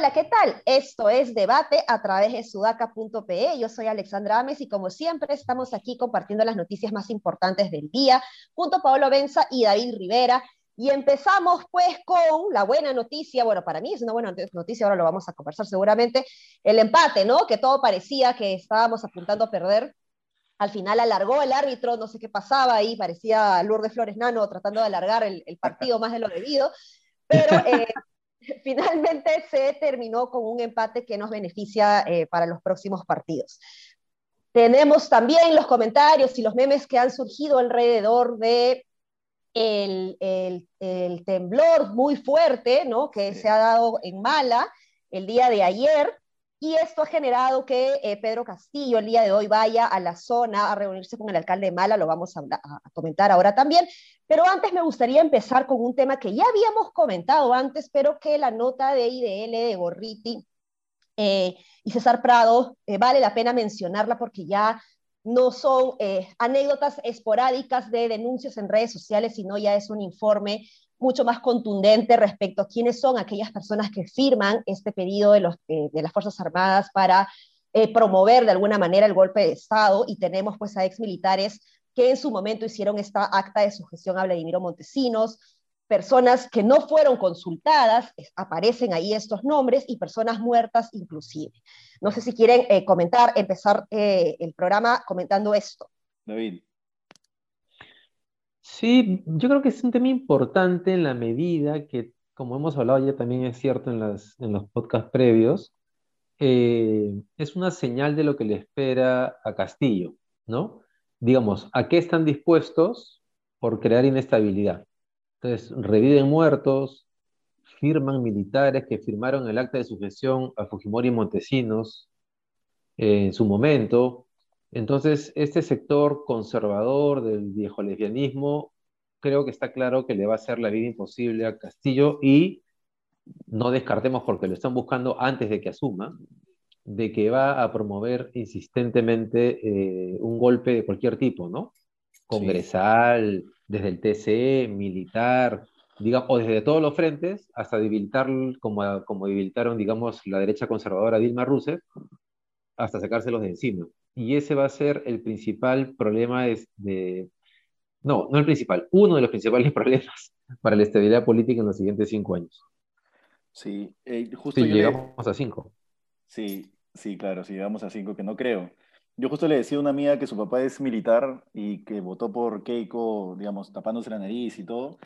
Hola, ¿qué tal? Esto es Debate a través de sudaca.pe. Yo soy Alexandra Ames y como siempre estamos aquí compartiendo las noticias más importantes del día junto a Pablo Benza y David Rivera. Y empezamos pues con la buena noticia, bueno, para mí es una buena noticia, ahora lo vamos a conversar seguramente, el empate, ¿no? Que todo parecía que estábamos apuntando a perder. Al final alargó el árbitro, no sé qué pasaba ahí, parecía Lourdes Flores Nano tratando de alargar el, el partido más de lo debido. Pero eh, finalmente se terminó con un empate que nos beneficia eh, para los próximos partidos. Tenemos también los comentarios y los memes que han surgido alrededor de el, el, temblor muy fuerte ¿no? que se ha dado en Mala el día de ayer y esto ha generado que eh, Pedro Castillo el día de hoy vaya a la zona a reunirse con el alcalde de Mala, lo vamos a, comentar ahora también. Pero antes me gustaría empezar con un tema que ya habíamos comentado antes, pero que la nota de IDL de Gorriti eh, y César Prado eh, vale la pena mencionarla porque ya no son anécdotas esporádicas de denuncias en redes sociales, sino ya es un informe mucho más contundente respecto a quiénes son aquellas personas que firman este pedido de, eh, las Fuerzas Armadas para eh, promover de alguna manera el golpe de Estado. Y tenemos pues a ex militares que en su momento hicieron esta acta de sujeción a Vladimiro Montesinos, personas que no fueron consultadas, aparecen ahí estos nombres y personas muertas inclusive. No sé si quieren eh, comentar, empezar el programa comentando esto. David. Sí, yo creo que es un tema importante en la medida que, como hemos hablado ya también es cierto en, las, en los podcasts previos, eh, es una señal de lo que le espera a Castillo, ¿no? Digamos, ¿a qué están dispuestos por crear inestabilidad? Entonces, reviven muertos, firman militares que firmaron el acta de sucesión a Fujimori y Montesinos en su momento, entonces, este sector conservador del viejo lesbianismo, creo que está claro que le va a hacer la vida imposible a Castillo y no descartemos porque lo están buscando antes de que asuma, de que va a promover insistentemente eh, un golpe de cualquier tipo, ¿no? Congresal, desde el TCE, militar, digamos, o desde todos los frentes, hasta debilitar, como, como debilitaron, digamos, la derecha conservadora Dilma Rousseff, hasta sacárselos de encima y ese va a ser el principal problema de, no, no el principal, uno de los principales problemas para la estabilidad política en los siguientes cinco años. Sí, eh, justo si llegamos a cinco. Sí, sí, claro, si llegamos a cinco, que no creo. Yo justo le decía a una amiga que su papá es militar y que votó por Keiko, digamos, tapándose la nariz y todo.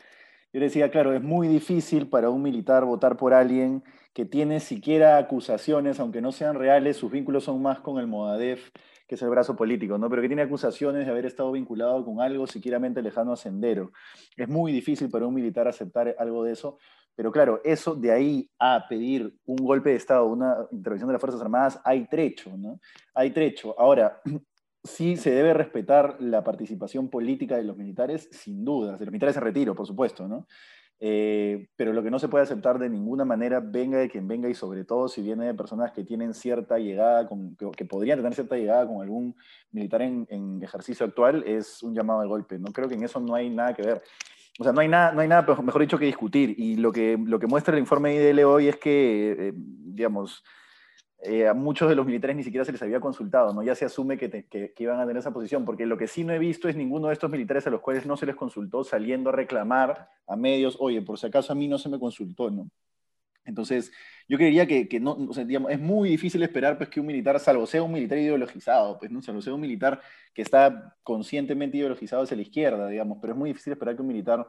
Yo le decía, claro, es muy difícil para un militar votar por alguien que tiene siquiera acusaciones, aunque no sean reales, sus vínculos son más con el Modadef que es el brazo político, ¿no? pero que tiene acusaciones de haber estado vinculado con algo siquiera lejano a Sendero. Es muy difícil para un militar aceptar algo de eso, pero claro, eso de ahí a pedir un golpe de Estado, una intervención de las Fuerzas Armadas, hay trecho, ¿no? Hay trecho. Ahora, sí se debe respetar la participación política de los militares, sin duda, de los militares en retiro, por supuesto, ¿no? Eh, pero lo que no se puede aceptar de ninguna manera, venga de quien venga y sobre todo si viene de personas que tienen cierta llegada, con, que, podrían tener cierta llegada con algún militar en, ejercicio actual, es un llamado al golpe. No creo que en eso no hay nada que ver. O sea, no hay nada, no hay nada mejor dicho, que discutir. Y lo que, lo que muestra el informe de IDL hoy es que, eh, digamos, eh, a muchos de los militares ni siquiera se les había consultado, ¿no? Ya se asume que, que, iban a tener esa posición, porque lo que sí no he visto es ninguno de estos militares a los cuales no se les consultó saliendo a reclamar a medios, oye, por si acaso a mí no se me consultó, ¿no? Entonces, yo creería que, no, es muy difícil esperar pues, que un militar, salvo sea un militar ideologizado, pues, ¿no? salvo sea un militar que está conscientemente ideologizado hacia la izquierda, digamos, pero es muy difícil esperar que un militar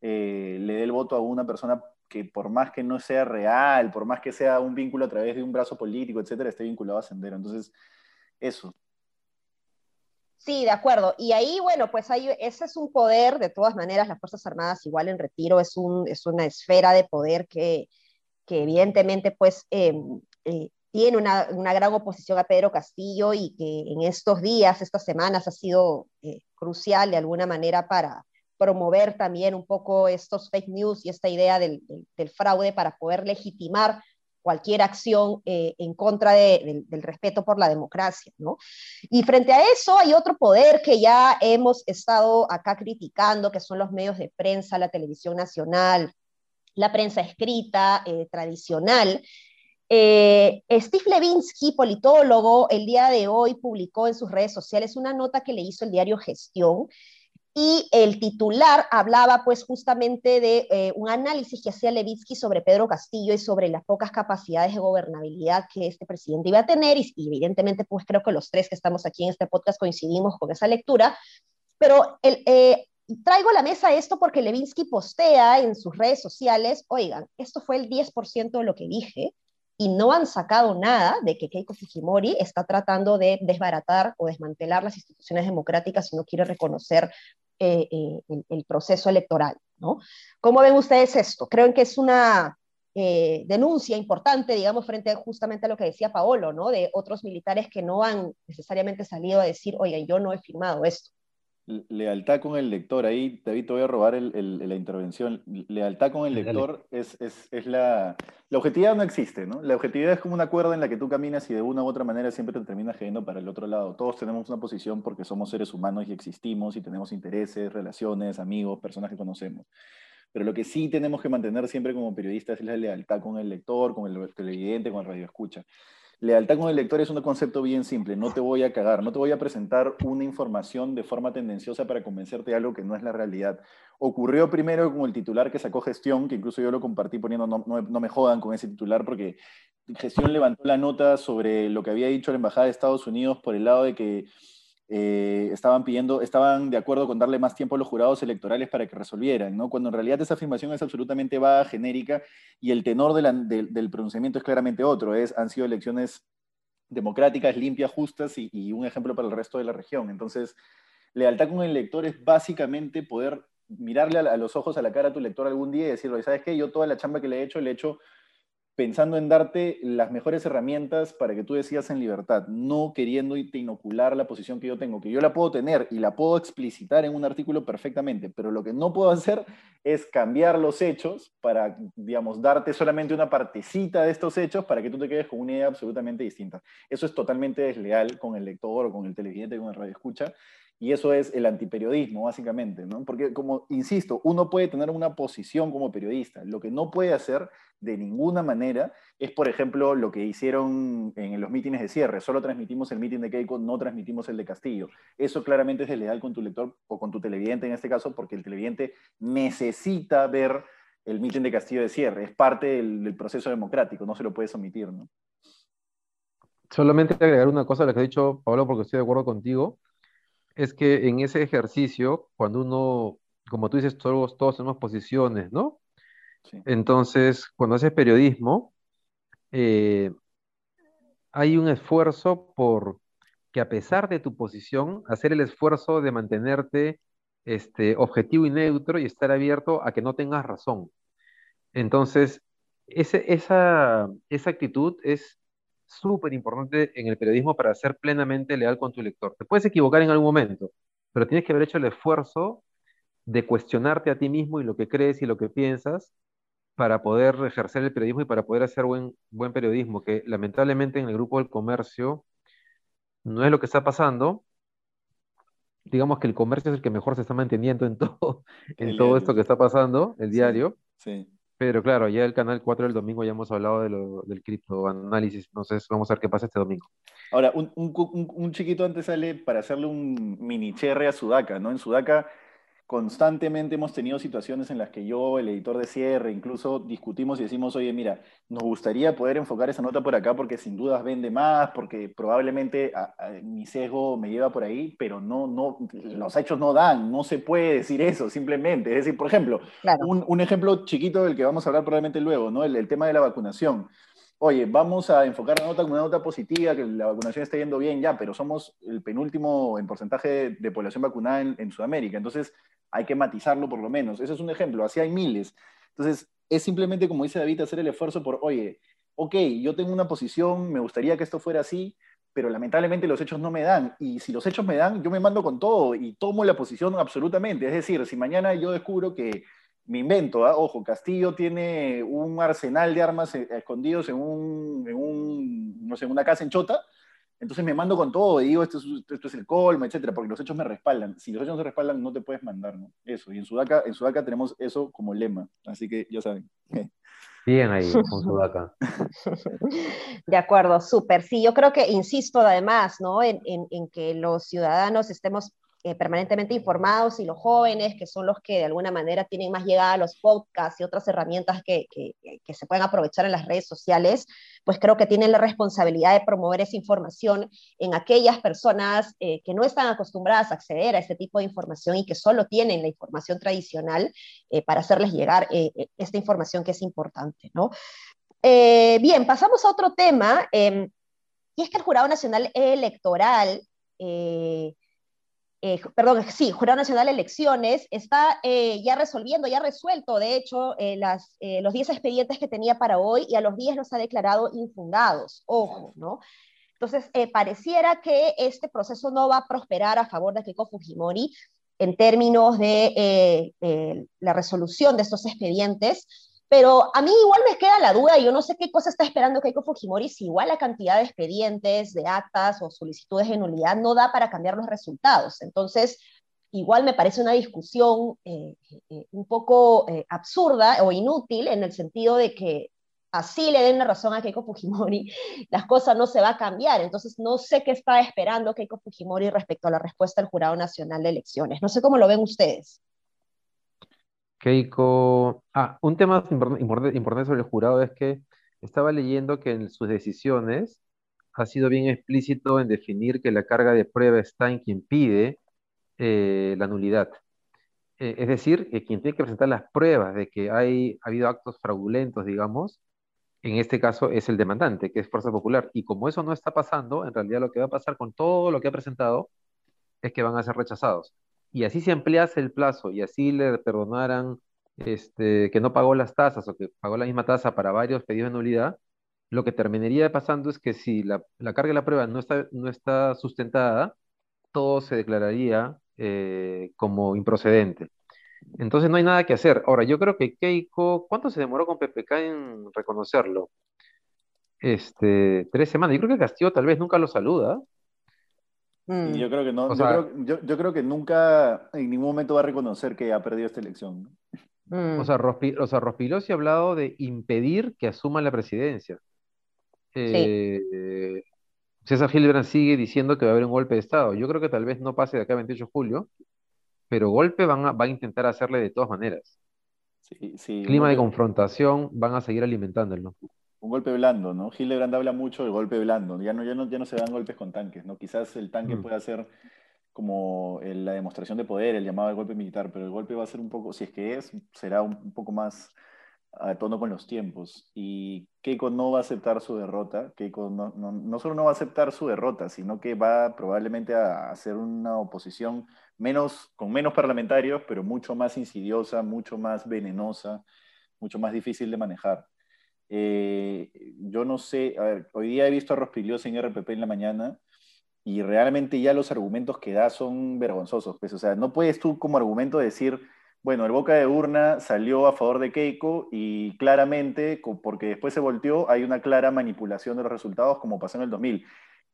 eh, le dé el voto a una persona que por más que no sea real, por más que sea un vínculo a través de un brazo político, etcétera, esté vinculado a Sendero. Entonces, eso. Sí, de acuerdo. Y ahí, bueno, pues ahí, ese es un poder, de todas maneras, las Fuerzas Armadas igual en retiro es, un, es una esfera de poder que, que evidentemente pues em, eh, tiene una, una, gran oposición a Pedro Castillo y que en estos días, estas semanas ha sido eh, crucial de alguna manera para, promover también un poco estos fake news y esta idea del, fraude para poder legitimar cualquier acción eh, en contra del respeto por la democracia, ¿no? Y frente a eso hay otro poder que ya hemos estado acá criticando, que son los medios de prensa, la televisión nacional, la prensa escrita, eh, tradicional. Eh, Steve Levinsky, politólogo, el día de hoy publicó en sus redes sociales una nota que le hizo el diario Gestión, y el titular hablaba pues justamente de eh, un análisis que hacía Levitsky sobre Pedro Castillo y sobre las pocas capacidades de gobernabilidad que este presidente iba a tener y, evidentemente pues creo que los tres que estamos aquí en este podcast coincidimos con esa lectura, pero el, eh, traigo a la mesa esto porque Levinsky postea en sus redes sociales, oigan, esto fue el 10% de lo que dije, y no han sacado nada de que Keiko Fujimori está tratando de desbaratar o desmantelar las instituciones democráticas y no quiere reconocer eh, eh, el, proceso electoral. ¿no? ¿Cómo ven ustedes esto? Creo que es una eh, denuncia importante, digamos, frente justamente a lo que decía Paolo, ¿no? de otros militares que no han necesariamente salido a decir, oye, yo no he firmado esto. Lealtad con el lector, ahí David te voy a robar la intervención. Lealtad con el lector es, la... La objetividad no existe, ¿no? La objetividad es como una cuerda en la que tú caminas y de una u otra manera siempre te terminas cayendo para el otro lado. Todos tenemos una posición porque somos seres humanos y existimos y tenemos intereses, relaciones, amigos, personas que conocemos. Pero lo que sí tenemos que mantener siempre como periodistas es la lealtad con el lector, con el televidente, con el radio escucha. Lealtad con el lector es un concepto bien simple, no te voy a cagar, no te voy a presentar una información de forma tendenciosa para convencerte de algo que no es la realidad. Ocurrió primero con el titular que sacó gestión, que incluso yo lo compartí poniendo no, no, me jodan con ese titular, porque gestión levantó la nota sobre lo que había dicho la Embajada de Estados Unidos por el lado de que eh, estaban pidiendo, estaban de acuerdo con darle más tiempo a los jurados electorales para que resolvieran, ¿no? Cuando en realidad esa afirmación es absolutamente vaga, genérica, y el tenor del pronunciamiento es claramente otro, es, han sido elecciones democráticas, limpias, justas y, un ejemplo para el resto de la región. Entonces, lealtad con el lector es básicamente poder mirarle a, los ojos a la cara a tu lector algún día y decirle, ¿sabes qué? Yo toda la chamba que le he hecho, le he hecho pensando en darte las mejores herramientas para que tú decidas en libertad, no queriendo inocular la posición que yo tengo, que yo la puedo tener y la puedo explicitar en un artículo perfectamente, pero lo que no puedo hacer es cambiar los hechos para, digamos, darte solamente una partecita de estos hechos para que tú te quedes con una idea absolutamente distinta. Eso es totalmente desleal con el lector o con el televidente, con el radio escucha, y eso es el antiperiodismo, básicamente, ¿no? Porque, como insisto, uno puede tener una posición como periodista. Lo que no puede hacer de ninguna manera es, por ejemplo, lo que hicieron en los mítines de cierre. Solo transmitimos el mítin de Keiko, no transmitimos el de Castillo. Eso claramente es desleal con tu lector o con tu televidente en este caso, porque el televidente necesita ver el mítin de Castillo de cierre. Es parte del, proceso democrático, no se lo puedes omitir, ¿no? Solamente agregar una cosa a lo que ha dicho Pablo, porque estoy de acuerdo contigo es que en ese ejercicio, cuando uno, como tú dices, todos, todos tenemos posiciones, ¿no? Entonces, cuando haces periodismo, eh, hay un esfuerzo por que a pesar de tu posición, hacer el esfuerzo de mantenerte este, objetivo y neutro y estar abierto a que no tengas razón. Entonces, ese, esa, esa actitud es súper importante en el periodismo para ser plenamente leal con tu lector. Te puedes equivocar en algún momento, pero tienes que haber hecho el esfuerzo de cuestionarte a ti mismo y lo que crees y lo que piensas para poder ejercer el periodismo y para poder hacer buen, buen periodismo, que lamentablemente en el grupo del comercio no es lo que está pasando. Digamos que el comercio es el que mejor se está manteniendo en todo, en todo esto que está pasando, el diario. sí. Pero claro, ya el canal 4 del domingo ya hemos hablado de lo, del criptoanálisis. Entonces, vamos a ver qué pasa este domingo. Ahora, un, un, un chiquito antes sale para hacerle un mini cherry a Sudaca, ¿no? En Sudaca constantemente hemos tenido situaciones en las que yo, el editor de cierre, incluso discutimos y decimos, oye, mira, nos gustaría poder enfocar esa nota por acá porque sin dudas vende más, porque probablemente mi sesgo me lleva por ahí, pero no, no, los hechos no dan, no se puede decir eso simplemente. Es decir, por ejemplo, un, ejemplo chiquito del que vamos a hablar probablemente luego, ¿no? El, tema de la vacunación. Oye, vamos a enfocar la nota una nota positiva, que la vacunación está yendo bien ya, pero somos el penúltimo en porcentaje de, población vacunada en, en Sudamérica. Entonces, hay que matizarlo por lo menos. Ese es un ejemplo, así hay miles. Entonces, es simplemente, como dice David, hacer el esfuerzo por, oye, ok, yo tengo una posición, me gustaría que esto fuera así, pero lamentablemente los hechos no me dan. Y si los hechos me dan, yo me mando con todo y tomo la posición absolutamente. Es decir, si mañana yo descubro que me invento, ¿ah? ojo, Castillo tiene un arsenal de armas eh, escondidos en, un, en, un, no sé, una casa en Chota, entonces me mando con todo y digo, esto es, esto es el colmo, etcétera, porque los hechos me respaldan. Si los hechos no se respaldan, no te puedes mandar, ¿no? Eso, y en Sudaca, en Sudaca tenemos eso como lema, así que ya saben. Bien ahí, con Sudaca. De acuerdo, súper. Sí, yo creo que, insisto además, ¿no? En, en, en que los ciudadanos estemos eh, permanentemente informados y los jóvenes, que son los que de alguna manera tienen más llegada a los podcasts y otras herramientas que, que, se pueden aprovechar en las redes sociales, pues creo que tienen la responsabilidad de promover esa información en aquellas personas eh, que no están acostumbradas a acceder a este tipo de información y que solo tienen la información tradicional eh, para hacerles llegar esta información que es importante, ¿no? bien, pasamos a otro tema, em, y es que el Jurado Nacional Electoral eh, perdón, sí, Jurado Nacional de Elecciones, está eh, ya resolviendo, ya resuelto, de hecho, eh, las, eh, los 10 expedientes que tenía para hoy y a los 10 los ha declarado infundados, ojo, ¿no? Entonces, pareciera que este proceso no va a prosperar a favor de Keiko Fujimori en términos de la resolución de estos expedientes, pero a mí igual me queda la duda, yo no sé qué cosa está esperando Keiko Fujimori, si igual la cantidad de expedientes, de actas o solicitudes de nulidad no da para cambiar los resultados. Entonces, igual me parece una discusión eh, eh, un poco eh, absurda o inútil en el sentido de que así le den la razón a Keiko Fujimori, las cosas no se va a cambiar. Entonces, no sé qué está esperando Keiko Fujimori respecto a la respuesta del Jurado Nacional de Elecciones. No sé cómo lo ven ustedes. Keiko. Ah, un tema importante sobre el jurado es que estaba leyendo que en sus decisiones ha sido bien explícito en definir que la carga de prueba está en quien pide eh, la nulidad. Eh, es decir, que quien tiene que presentar las pruebas de que hay, ha habido actos fraudulentos, digamos, en este caso es el demandante, que es Fuerza Popular. Y como eso no está pasando, en realidad lo que va a pasar con todo lo que ha presentado es que van a ser rechazados y así se ampliase el plazo y así le perdonaran este, que no pagó las tasas o que pagó la misma tasa para varios pedidos de nulidad, lo que terminaría pasando es que si la, la carga de la prueba no está, no está sustentada, todo se declararía eh, como improcedente. Entonces no hay nada que hacer. Ahora, yo creo que Keiko, ¿cuánto se demoró con PPK en reconocerlo? Este, tres semanas. Yo creo que Castillo tal vez nunca lo saluda. Mm. yo creo que no, yo, creo, yo, yo, creo, que nunca en ningún momento va a reconocer que ha perdido esta elección. Mm. O sea, Rospi, o sea, Rospigliosi ha hablado de impedir que asuma la presidencia. Eh, César Gilbrand sigue diciendo que va a haber un golpe de Estado. Yo creo que tal vez no pase de acá a 28 de julio, pero golpe van a, van a intentar hacerle de todas maneras. Sí, sí, Clima de confrontación van a seguir alimentándolo un golpe blando, ¿no? Hildebrand habla mucho del golpe blando, ya no, ya no, ya no se dan golpes con tanques, ¿no? Quizás el tanque mm. pueda ser como el, la demostración de poder, el llamado al golpe militar, pero el golpe va a ser un poco, si es que es, será un, un poco más a tono con los tiempos. Y Keiko no va a aceptar su derrota, Keiko no, no, no, solo no va a aceptar su derrota, sino que va probablemente a hacer una oposición menos, con menos parlamentarios, pero mucho más insidiosa, mucho más venenosa, mucho más difícil de manejar. Eh, yo no sé, a ver, hoy día he visto a Rospigliosi en RPP en la mañana y realmente ya los argumentos que da son vergonzosos. Pues, o sea, no puedes tú como argumento decir, bueno, el Boca de Urna salió a favor de Keiko y claramente, porque después se volteó, hay una clara manipulación de los resultados como pasó en el 2000.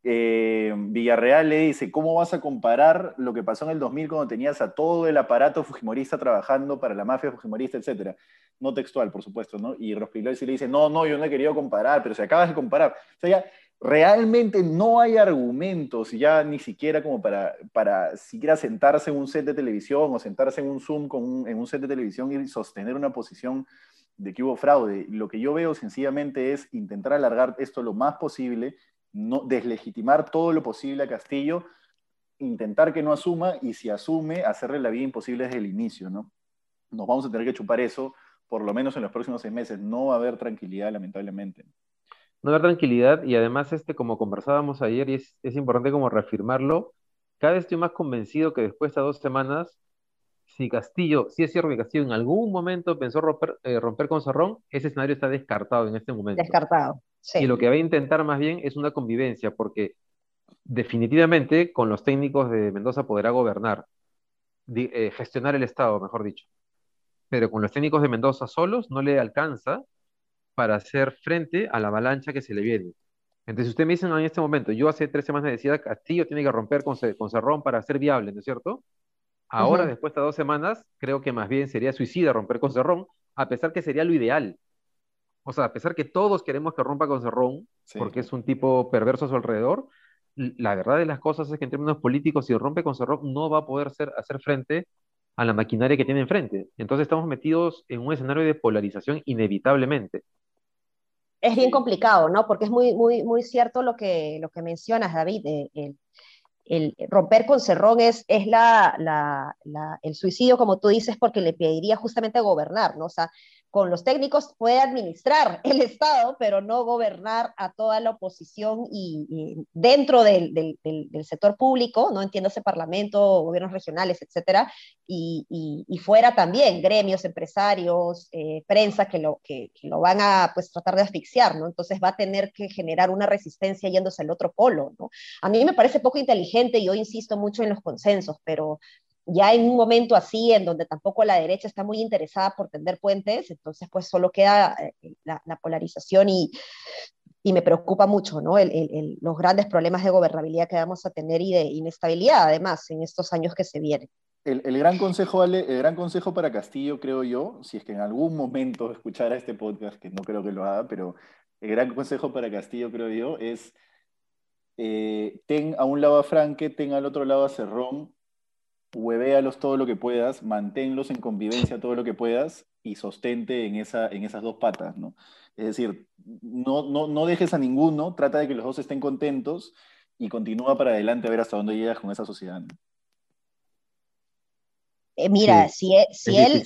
Eh, Villarreal le dice, ¿cómo vas a comparar lo que pasó en el 2000 cuando tenías a todo el aparato fujimorista trabajando para la mafia fujimorista, etcétera? No textual, por supuesto, ¿no? Y Rospigliosi le dice, no, no, yo no he querido comparar, pero si acabas de comparar. O sea, ya realmente no hay argumentos, ya ni siquiera como para, para siquiera sentarse en un set de televisión o sentarse en un Zoom con un, en un set de televisión y sostener una posición de que hubo fraude. Lo que yo veo sencillamente es intentar alargar esto lo más posible no, deslegitimar todo lo posible a Castillo, intentar que no asuma y si asume, hacerle la vida imposible desde el inicio, ¿no? Nos vamos a tener que chupar eso, por lo menos en los próximos seis meses. No va a haber tranquilidad, lamentablemente. No va a haber tranquilidad y además, este, como conversábamos ayer, y es, es importante como reafirmarlo, cada vez estoy más convencido que después de dos semanas, si Castillo, si es cierto que Castillo en algún momento pensó romper, eh, romper con Cerrón, ese escenario está descartado en este momento. Descartado. Y lo que va a intentar más bien es una convivencia, porque definitivamente con los técnicos de Mendoza podrá gobernar, eh, gestionar el Estado, mejor dicho. pero con los técnicos de Mendoza solos no le alcanza para hacer frente a la avalancha que se le viene. Entonces, usted me dice en este momento, yo hace tres semanas decía, Castillo tiene que romper con, con Cerrón para ser viable, ¿no es cierto? Ahora, después de dos semanas, creo que más bien sería suicida romper con Cerrón, a pesar que sería lo ideal. O sea, a pesar que todos queremos que rompa con Cerrón, porque es un tipo perverso a su alrededor, la verdad de las cosas es que en términos políticos, si rompe con Cerrón, no va a poder hacer frente a la maquinaria que tiene enfrente. Entonces estamos metidos en un escenario de polarización inevitablemente. Es bien complicado, ¿no? Porque es muy, muy, muy cierto lo que, lo que mencionas, David. Eh, el, romper con Cerrón es, es la, el suicidio, como tú dices, porque le pediría justamente gobernar, ¿no? O sea, con los técnicos puede administrar el Estado, pero no gobernar a toda la oposición y, dentro del, sector público, no entiendo ese parlamento, gobiernos regionales, etcétera, y, fuera también gremios, empresarios, eh, prensa que lo, que, lo van a pues tratar de asfixiar, ¿no? Entonces va a tener que generar una resistencia yéndose al otro polo, ¿no? A mí me parece poco inteligente, y yo insisto mucho en los consensos, pero ya en un momento así, en donde tampoco la derecha está muy interesada por tender puentes, entonces pues solo queda eh, la, polarización y, y, me preocupa mucho, ¿no? Los grandes problemas de gobernabilidad que vamos a tener y de inestabilidad, además, en estos años que se vienen. El, el, gran consejo, el gran consejo para Castillo, creo yo, si es que en algún momento escuchara este podcast, que no creo que lo haga, pero el gran consejo para Castillo, creo yo, es eh, ten a un lado a Franque, ten al otro lado a Cerrón, huevéalos todo lo que puedas, manténlos en convivencia todo lo que puedas y sostente en, esa, en esas dos patas, ¿no? Es decir, no, no, no dejes a ninguno, trata de que los dos estén contentos y continúa para adelante a ver hasta dónde llegas con esa sociedad. Eh, mira, si, él, si, él,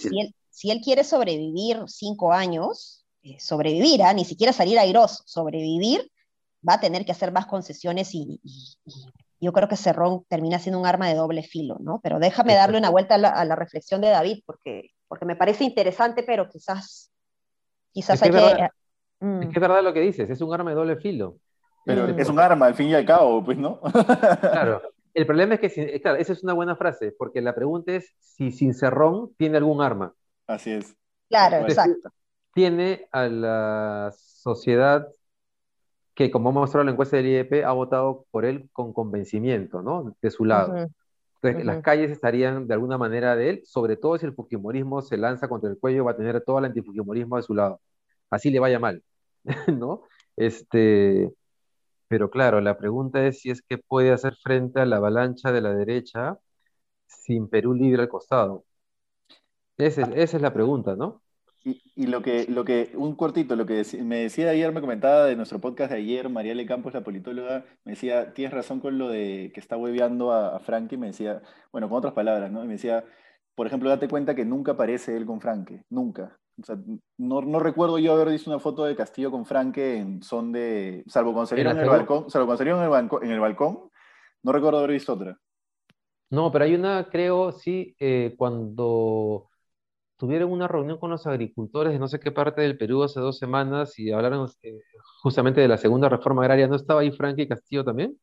si, él, quiere sobrevivir cinco años, eh, sobrevivir, ni siquiera salir airoso, sobrevivir, va a tener que hacer más concesiones y yo creo que Cerrón termina siendo un arma de doble filo, ¿no? Pero déjame darle una vuelta a la, reflexión de David, porque, porque me parece interesante, pero quizás, quizás hay que... Eh, mm. Es que es verdad lo que dices, es un arma de doble filo. Pero es un arma, al fin y al cabo, pues, ¿no? claro. El problema es que, claro, esa es una buena frase, porque la pregunta es si sin Cerrón tiene algún arma. Así es. Claro, exacto. Tiene a la sociedad que, como ha mostrado la encuesta del IEP, ha votado por él con convencimiento, ¿no? De su lado. Entonces, las calles estarían de alguna manera de él, sobre todo si el fujimorismo se lanza contra el cuello, va a tener todo el antifujimorismo de su lado. Así le vaya mal, ¿no? Este, pero claro, la pregunta es si es que puede hacer frente a la avalancha de la derecha sin Perú libre al costado. esa es la pregunta, ¿no? Y, lo que, lo que, un cortito, lo que me decía ayer, me comentaba de nuestro podcast de ayer, Mariale Campos, la politóloga, me decía, tienes razón con lo de que está hueveando a, a Frankie, me decía, bueno, con otras palabras, ¿no? Y me decía, por ejemplo, date cuenta que nunca aparece él con Frankie, nunca. O sea, no, no, recuerdo yo haber visto una foto de Castillo con Franque en son de. Salvo cuando salieron, en el, balcón, salvo cuando salieron en, el balcón, en el balcón, no recuerdo haber visto otra. No, pero hay una, creo, sí, eh, cuando tuvieron una reunión con los agricultores de no sé qué parte del Perú hace dos semanas y hablaron eh, justamente de la segunda reforma agraria. ¿No estaba ahí Frankie Castillo también?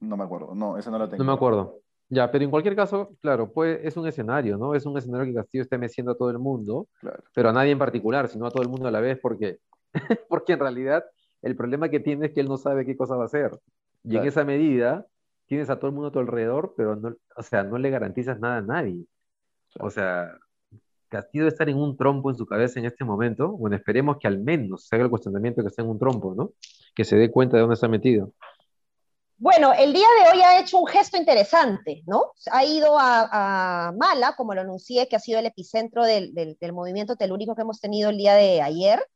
No me acuerdo, no, eso no lo tengo. No me acuerdo. Ya, pero en cualquier caso, claro, pues es un escenario, ¿no? Es un escenario que Castillo esté meciendo a todo el mundo, pero a nadie en particular, sino a todo el mundo a la vez, porque, porque en realidad el problema que tiene es que él no sabe qué cosa va a hacer. Y en esa medida tienes a todo el mundo a tu alrededor, pero no, o sea, no le garantizas nada a nadie. O sea, Castillo estar en un trompo en su cabeza en este momento. Bueno, esperemos que al menos se haga el cuestionamiento que esté en un trompo, ¿no? Que se dé cuenta de dónde está metido. Bueno, el día de hoy ha hecho un gesto interesante, ¿no? Ha ido a, Mala, como lo anuncié, que ha sido el epicentro del, movimiento telúrico que hemos tenido el día de ayer,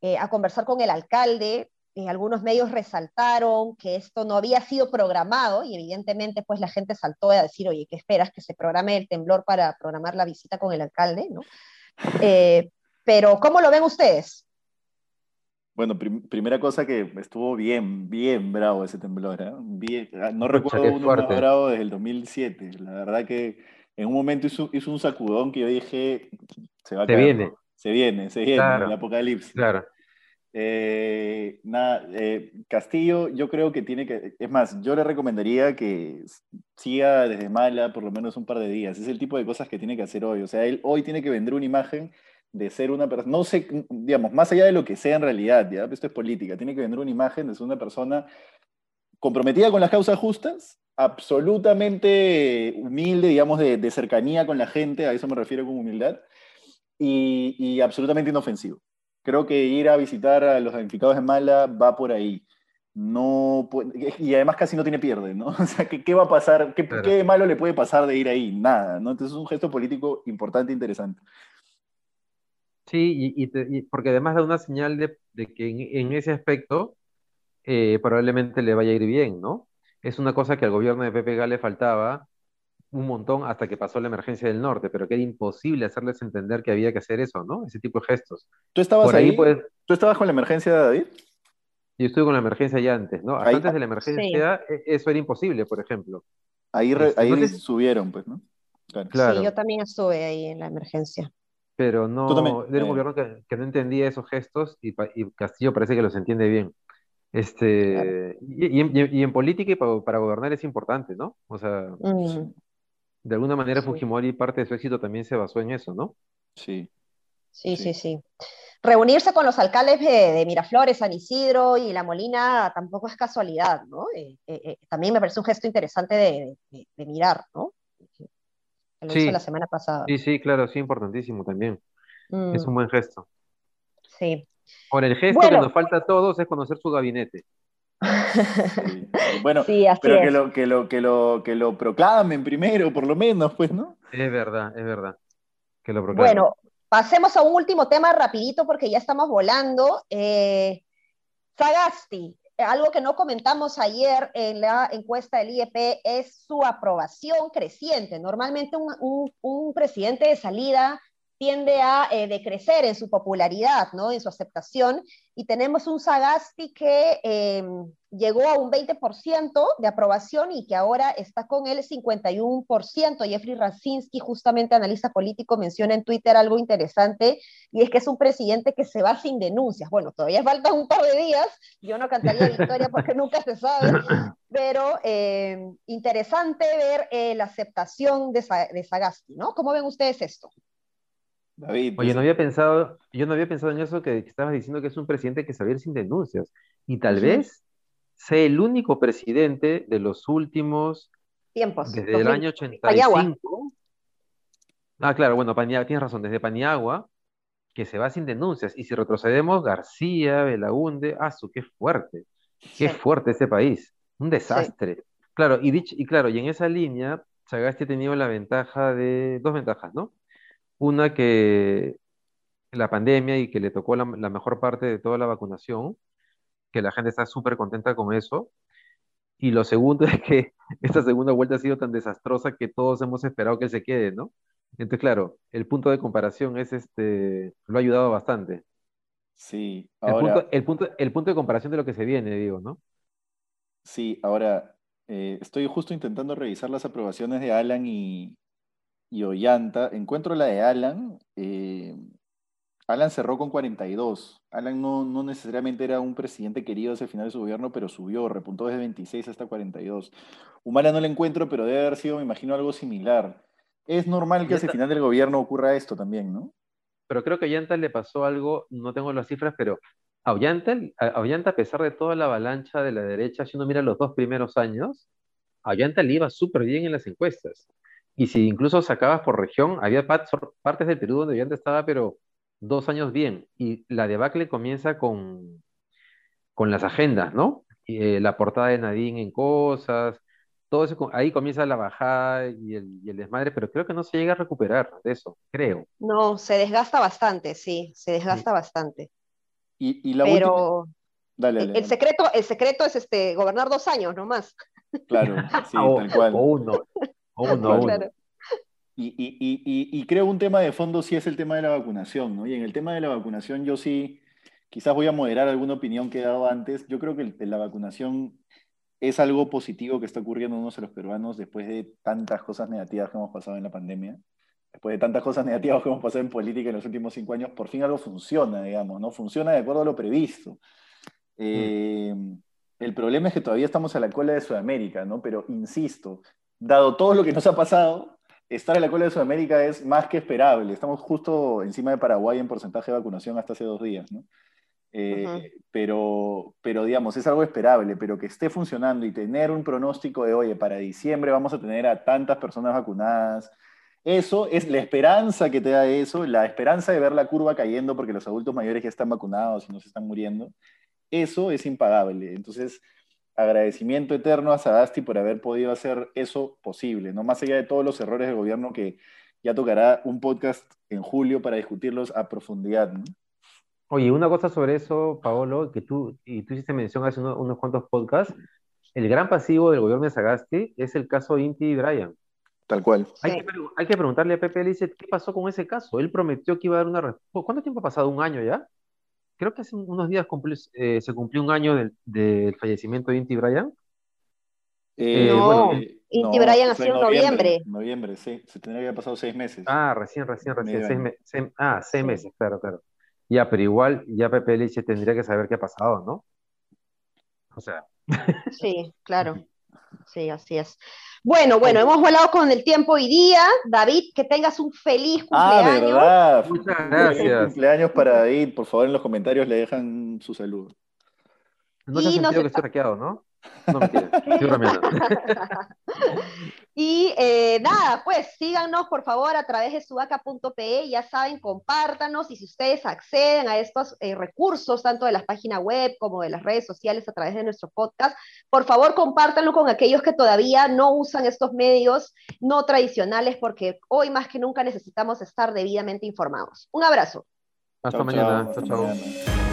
eh, a conversar con el alcalde, en algunos medios resaltaron que esto no había sido programado y evidentemente pues la gente saltó a decir, oye, ¿qué esperas? Que se programe el temblor para programar la visita con el alcalde, ¿no? Eh, pero ¿cómo lo ven ustedes? Bueno, primera cosa que estuvo bien, bien bravo ese temblor. ¿eh? Bien, ah, no recuerdo uno más bravo desde el 2007. La verdad que en un momento hizo, un sacudón que yo dije, se va a Se viene. Se viene, se viene, el apocalipsis. Claro. Eh, nada, eh, Castillo, yo creo que tiene que. Es más, yo le recomendaría que siga desde Mala por lo menos un par de días. Es el tipo de cosas que tiene que hacer hoy. O sea, él hoy tiene que vender una imagen de ser una persona. No sé, digamos, más allá de lo que sea en realidad, ¿ya? Esto es política. Tiene que vender una imagen de ser una persona comprometida con las causas justas, absolutamente humilde, digamos, de, cercanía con la gente, a eso me refiero con humildad, y, y absolutamente inofensivo. Creo que ir a visitar a los damnificados de Mala va por ahí. No y además casi no tiene pierde, ¿no? O sea, ¿qué, qué va a pasar? ¿Qué, ¿Qué, malo le puede pasar de ir ahí? Nada, ¿no? Entonces es un gesto político importante e interesante. Sí, y, porque además da una señal de, de que en, ese aspecto eh, probablemente le vaya a ir bien, ¿no? Es una cosa que al gobierno de Pepe le faltaba, un montón hasta que pasó la emergencia del norte, pero que era imposible hacerles entender que había que hacer eso, ¿no? Ese tipo de gestos. ¿Tú estabas ahí? Pues, ¿Tú estabas con la emergencia, David? Yo estuve con la emergencia ya antes, ¿no? antes de la emergencia e, eso era imposible, por ejemplo. Ahí, este, ahí subieron, pues, ¿no? Claro. Sí, yo también estuve ahí en la emergencia. Pero no, era un eh. gobierno que, no entendía esos gestos y, Castillo parece que los entiende bien. Este, y, en, política y para, gobernar es importante, ¿no? O sea, mm. De alguna manera Fujimori parte de su éxito también se basó en eso, ¿no? Sí. Sí, sí, sí. Reunirse con los alcaldes de, Miraflores, San Isidro y La Molina tampoco es casualidad, ¿no? Eh, eh, eh, también me parece un gesto interesante de, mirar, ¿no? lo sí. hizo la semana pasada. Sí, sí, claro, sí, importantísimo también. Es mm. un buen gesto. Sí. Por el gesto que nos falta a todos es conocer su gabinete. Bueno, pero que lo, que, lo, que, lo, que lo proclamen primero, por lo menos, pues, ¿no? Es verdad, es verdad. Que lo proclamen. Bueno, pasemos a un último tema rapidito porque ya estamos volando. Eh, Sagasti, algo que no comentamos ayer en la encuesta del IEP es su aprobación creciente. Normalmente un, un presidente de salida tiende a eh, decrecer en su popularidad, ¿no? en su aceptación, y tenemos un Sagasti que em, llegó a un 20% de aprobación y que ahora está con el 51%. Jeffrey Racinski, justamente analista político, menciona en Twitter algo interesante, y es que es un presidente que se va sin denuncias. Bueno, todavía falta un par de días, yo no cantaría victoria porque nunca se sabe, pero em, interesante ver eh, la aceptación de, de Sagasti, ¿no? ¿Cómo ven ustedes esto? David. Oye, no había pensado, yo no había pensado en eso que, estabas diciendo que es un presidente que sabe sin denuncias. Y tal vez sea el único presidente de los últimos tiempos. Desde el año 85. Ah, claro, bueno, tienes razón, desde Paniagua, que se va sin denuncias. Y si retrocedemos, García, Belaunde, su, qué fuerte, qué fuerte ese país, un desastre. Claro, y, y claro, y en esa línea, Sagasti ha tenido la ventaja de, dos ventajas, ¿no? Una que la pandemia y que le tocó la, mejor parte de toda la vacunación, que la gente está súper contenta con eso. Y lo segundo es que esta segunda vuelta ha sido tan desastrosa que todos hemos esperado que se quede, ¿no? Entonces, claro, el punto de comparación es este, lo ha ayudado bastante. Sí, ahora... El punto, el punto, de comparación de lo que se viene, digo, ¿no? Sí, ahora, eh, estoy justo intentando revisar las aprobaciones de Alan y, y Ollanta. Encuentro la de Alan. Eh, Alan cerró con 42. Alan no, no, necesariamente era un presidente querido hacia el final de su gobierno, pero subió, repuntó desde 26 hasta 42. Humala no la encuentro, pero debe haber sido, me imagino, algo similar. Es normal que hacia el final del gobierno ocurra esto también, ¿no? Pero creo que a Ollanta le pasó algo, no tengo las cifras, pero a Ollanta, a, Ollanta, a pesar de toda la avalancha de la derecha, si uno mira los dos primeros años, a Ollanta le iba súper bien en las encuestas. Y si incluso sacabas por región, había partes del Perú donde ya estaba, pero dos años bien. Y la debacle comienza con, con las agendas, ¿no? Eh, la portada de Nadine en cosas, todo eso, ahí comienza la bajada y el, y el, desmadre, pero creo que no se llega a recuperar de eso, creo. No, se desgasta bastante, sí, se desgasta bastante. Y, y la pero El, secreto, el secreto es este, gobernar dos años nomás. Claro, sí, tal cual. O uno. Oh, no, Y, creo un tema de fondo sí es el tema de la vacunación, ¿no? Y en el tema de la vacunación yo sí, quizás voy a moderar alguna opinión que he dado antes. Yo creo que la vacunación es algo positivo que está ocurriendo a los peruanos después de tantas cosas negativas que hemos pasado en la pandemia. después de tantas cosas negativas que hemos pasado en política en los últimos cinco años, por fin algo funciona, digamos, ¿no? Funciona de acuerdo a lo previsto. Eh, el problema es que todavía estamos a la cola de Sudamérica, ¿no? Pero insisto, dado todo lo que nos ha pasado, estar a la cola de Sudamérica es más que esperable. Estamos justo encima de Paraguay en porcentaje de vacunación hasta hace dos días, ¿no? Eh, pero, pero, digamos, es algo esperable, pero que esté funcionando y tener un pronóstico de, oye, para diciembre vamos a tener a tantas personas vacunadas. Eso es la esperanza que te da eso, la esperanza de ver la curva cayendo porque los adultos mayores ya están vacunados y no se están muriendo. Eso es impagable. Entonces, agradecimiento eterno a Sadasti por haber podido hacer eso posible, ¿no? Más allá de todos los errores del gobierno que ya tocará un podcast en julio para discutirlos a profundidad, ¿no? Oye, una cosa sobre eso, Paolo, que tú, y tú hiciste mención hace unos, cuantos podcasts, el gran pasivo del gobierno de Sagasti es el caso Inti y Brian. Tal cual. Hay, que, preguntarle a Pepe dice, ¿qué pasó con ese caso? Él prometió que iba a dar una respuesta. ¿Cuánto tiempo ha pasado? ¿Un año ya? Creo que hace unos días eh, se cumplió un año del, fallecimiento de Inti Brian. Eh, no, Inti Brian ha sido en noviembre. Noviembre, sí. Se tendría que haber pasado seis meses. Ah, recién, recién, recién. Seis, ah, seis meses, claro, claro. Ya, pero igual ya Pepe Liche tendría que saber qué ha pasado, ¿no? O sea. Sí, claro. Sí, así es. Bueno, bueno, hemos volado con el tiempo hoy día. David, que tengas un feliz ah, cumpleaños. Ah, Muchas gracias. cumpleaños para David. Por favor, en los comentarios le dejan su saludo. No se ha sentido que esté hackeado, ¿no? No me estoy Y eh, nada, pues síganos por favor a través de sudaca.pe, ya saben, compártanos y si ustedes acceden a estos eh, recursos, tanto de las páginas web como de las redes sociales a través de nuestro podcast, por favor compártanlo con aquellos que todavía no usan estos medios no tradicionales porque hoy más que nunca necesitamos estar debidamente informados. Un abrazo. Hasta mañana. chao. chao.